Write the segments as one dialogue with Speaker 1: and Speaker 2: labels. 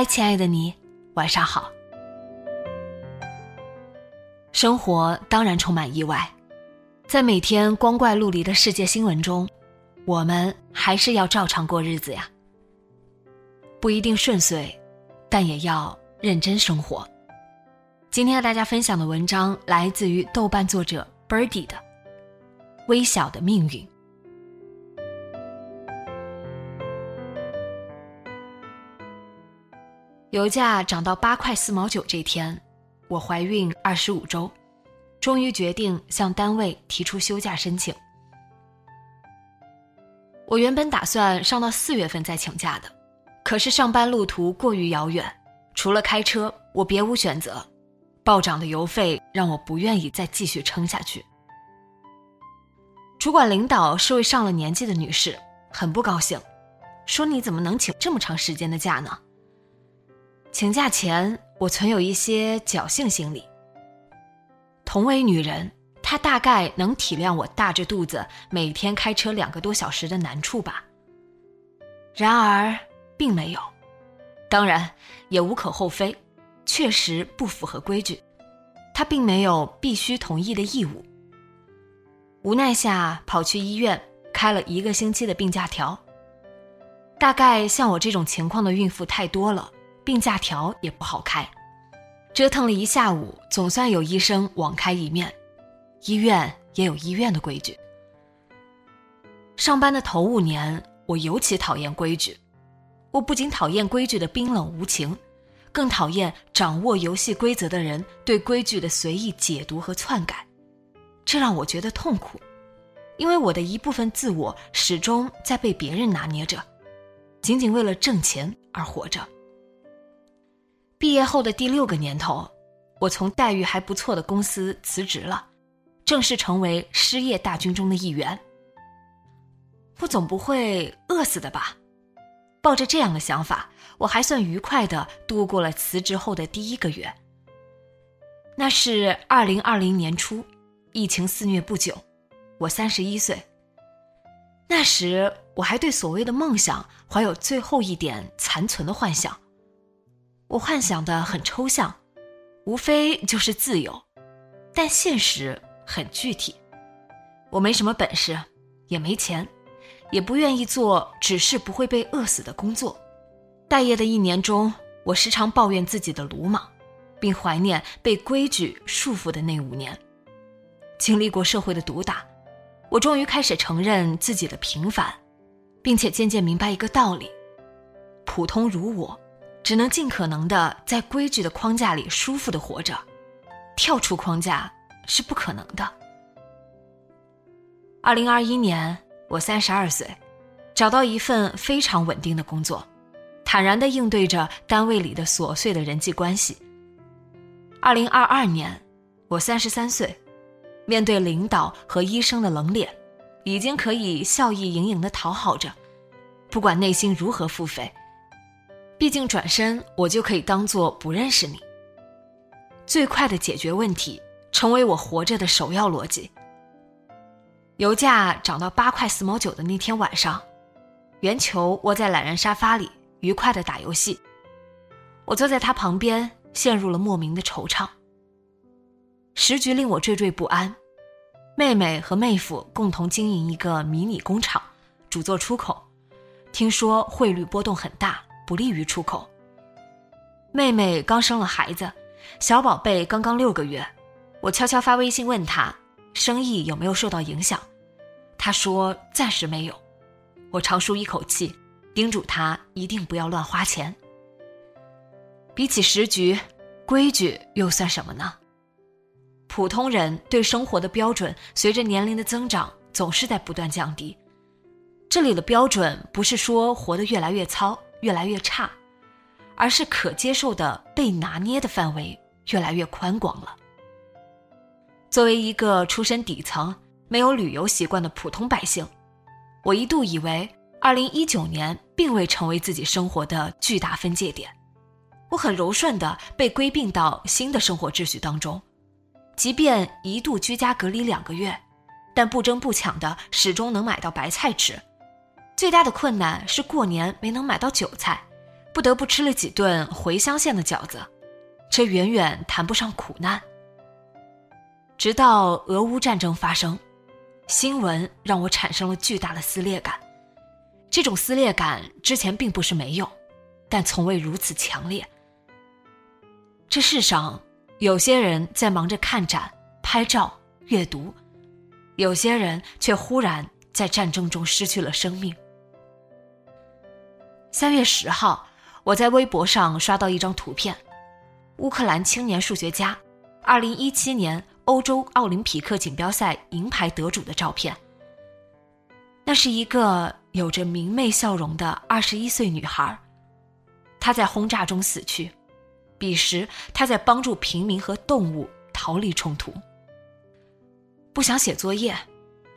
Speaker 1: 嗨，亲爱的你，晚上好。生活当然充满意外，在每天光怪陆离的世界新闻中，我们还是要照常过日子呀。不一定顺遂，但也要认真生活。今天和大家分享的文章来自于豆瓣作者 Birdy 的《微小的命运》。油价涨到八块四毛九这天，我怀孕二十五周，终于决定向单位提出休假申请。我原本打算上到四月份再请假的，可是上班路途过于遥远，除了开车，我别无选择。暴涨的油费让我不愿意再继续撑下去。主管领导是位上了年纪的女士，很不高兴，说：“你怎么能请这么长时间的假呢？”请假前，我存有一些侥幸心理。同为女人，她大概能体谅我大着肚子每天开车两个多小时的难处吧。然而，并没有。当然，也无可厚非，确实不符合规矩。她并没有必须同意的义务。无奈下，跑去医院开了一个星期的病假条。大概像我这种情况的孕妇太多了。病假条也不好开，折腾了一下午，总算有医生网开一面。医院也有医院的规矩。上班的头五年，我尤其讨厌规矩。我不仅讨厌规矩的冰冷无情，更讨厌掌握游戏规则的人对规矩的随意解读和篡改。这让我觉得痛苦，因为我的一部分自我始终在被别人拿捏着，仅仅为了挣钱而活着。毕业后的第六个年头，我从待遇还不错的公司辞职了，正式成为失业大军中的一员。我总不会饿死的吧？抱着这样的想法，我还算愉快的度过了辞职后的第一个月。那是二零二零年初，疫情肆虐不久，我三十一岁。那时我还对所谓的梦想怀有最后一点残存的幻想。我幻想的很抽象，无非就是自由，但现实很具体。我没什么本事，也没钱，也不愿意做只是不会被饿死的工作。待业的一年中，我时常抱怨自己的鲁莽，并怀念被规矩束缚的那五年。经历过社会的毒打，我终于开始承认自己的平凡，并且渐渐明白一个道理：普通如我。只能尽可能的在规矩的框架里舒服的活着，跳出框架是不可能的。二零二一年，我三十二岁，找到一份非常稳定的工作，坦然的应对着单位里的琐碎的人际关系。二零二二年，我三十三岁，面对领导和医生的冷脸，已经可以笑意盈盈的讨好着，不管内心如何付费。毕竟转身，我就可以当做不认识你。最快的解决问题，成为我活着的首要逻辑。油价涨到八块四毛九的那天晚上，圆球窝在懒人沙发里，愉快的打游戏。我坐在他旁边，陷入了莫名的惆怅。时局令我惴惴不安。妹妹和妹夫共同经营一个迷你工厂，主做出口，听说汇率波动很大。不利于出口。妹妹刚生了孩子，小宝贝刚刚六个月，我悄悄发微信问她，生意有没有受到影响？她说暂时没有。我长舒一口气，叮嘱他一定不要乱花钱。比起时局，规矩又算什么呢？普通人对生活的标准，随着年龄的增长，总是在不断降低。这里的标准不是说活得越来越糙、越来越差，而是可接受的被拿捏的范围越来越宽广了。作为一个出身底层、没有旅游习惯的普通百姓，我一度以为2019年并未成为自己生活的巨大分界点。我很柔顺地被归并到新的生活秩序当中。即便一度居家隔离两个月，但不争不抢的始终能买到白菜吃。最大的困难是过年没能买到韭菜，不得不吃了几顿回乡县的饺子。这远远谈不上苦难。直到俄乌战争发生，新闻让我产生了巨大的撕裂感。这种撕裂感之前并不是没有，但从未如此强烈。这世上。有些人在忙着看展、拍照、阅读，有些人却忽然在战争中失去了生命。三月十号，我在微博上刷到一张图片：乌克兰青年数学家，二零一七年欧洲奥林匹克锦标赛银牌得主的照片。那是一个有着明媚笑容的二十一岁女孩，她在轰炸中死去。彼时，她在帮助平民和动物逃离冲突。不想写作业，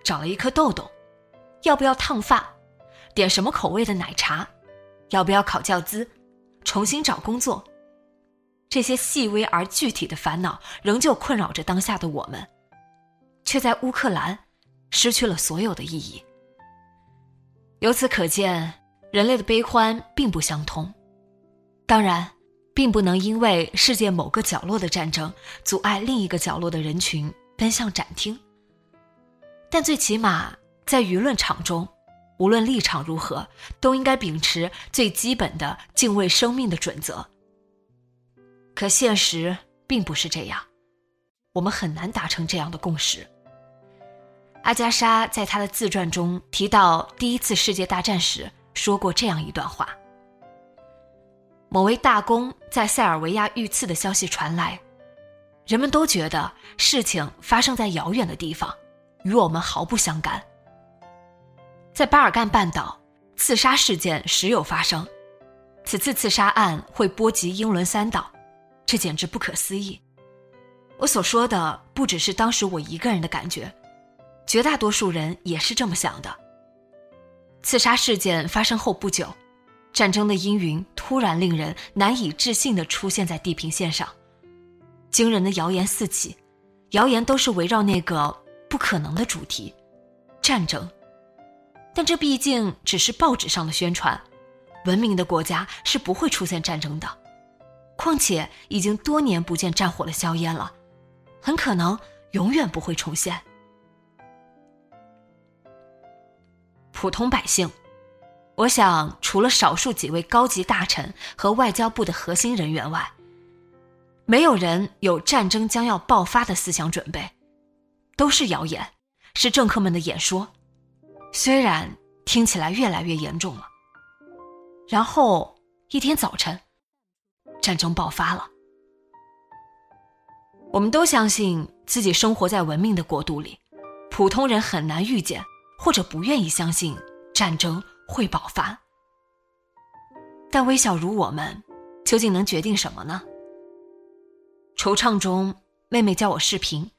Speaker 1: 长了一颗痘痘，要不要烫发？点什么口味的奶茶？要不要考教资？重新找工作？这些细微而具体的烦恼，仍旧困扰着当下的我们，却在乌克兰失去了所有的意义。由此可见，人类的悲欢并不相通。当然。并不能因为世界某个角落的战争阻碍另一个角落的人群奔向展厅，但最起码在舆论场中，无论立场如何，都应该秉持最基本的敬畏生命的准则。可现实并不是这样，我们很难达成这样的共识。阿加莎在她的自传中提到第一次世界大战时说过这样一段话。某位大公在塞尔维亚遇刺的消息传来，人们都觉得事情发生在遥远的地方，与我们毫不相干。在巴尔干半岛，刺杀事件时有发生，此次刺杀案会波及英伦三岛，这简直不可思议。我所说的不只是当时我一个人的感觉，绝大多数人也是这么想的。刺杀事件发生后不久。战争的阴云突然令人难以置信地出现在地平线上，惊人的谣言四起，谣言都是围绕那个不可能的主题——战争。但这毕竟只是报纸上的宣传，文明的国家是不会出现战争的。况且已经多年不见战火的硝烟了，很可能永远不会重现。普通百姓。我想，除了少数几位高级大臣和外交部的核心人员外，没有人有战争将要爆发的思想准备，都是谣言，是政客们的演说，虽然听起来越来越严重了。然后一天早晨，战争爆发了。我们都相信自己生活在文明的国度里，普通人很难预见或者不愿意相信战争。会爆发，但微小如我们，究竟能决定什么呢？惆怅中，妹妹叫我视频，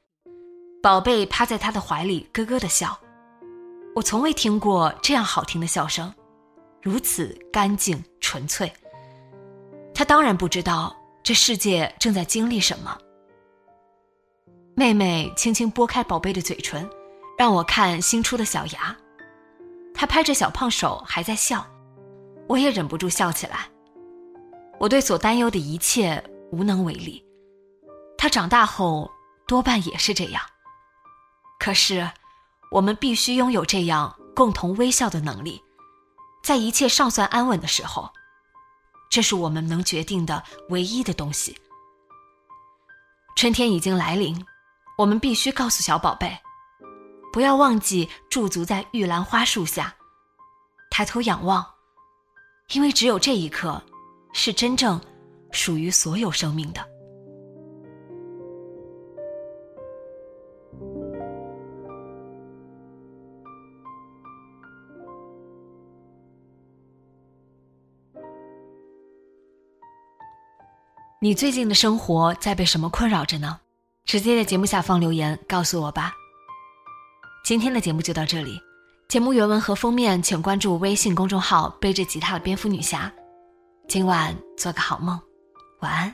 Speaker 1: 宝贝趴在她的怀里咯咯的笑。我从未听过这样好听的笑声，如此干净纯粹。她当然不知道这世界正在经历什么。妹妹轻轻拨开宝贝的嘴唇，让我看新出的小牙。他拍着小胖手，还在笑，我也忍不住笑起来。我对所担忧的一切无能为力。他长大后多半也是这样。可是，我们必须拥有这样共同微笑的能力，在一切尚算安稳的时候，这是我们能决定的唯一的东西。春天已经来临，我们必须告诉小宝贝。不要忘记驻足在玉兰花树下，抬头仰望，因为只有这一刻，是真正属于所有生命的。你最近的生活在被什么困扰着呢？直接在节目下方留言告诉我吧。今天的节目就到这里，节目原文和封面请关注微信公众号“背着吉他的蝙蝠女侠”。今晚做个好梦，晚安。